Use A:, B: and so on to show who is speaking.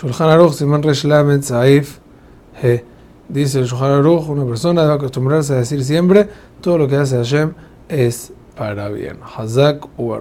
A: Shulchan Aruch, Simon Resh Lamed, Saif, He. Dice el Shulchan Aruch, una persona debe acostumbrarse a decir siempre, todo lo que hace Hashem es para bien. Hazak u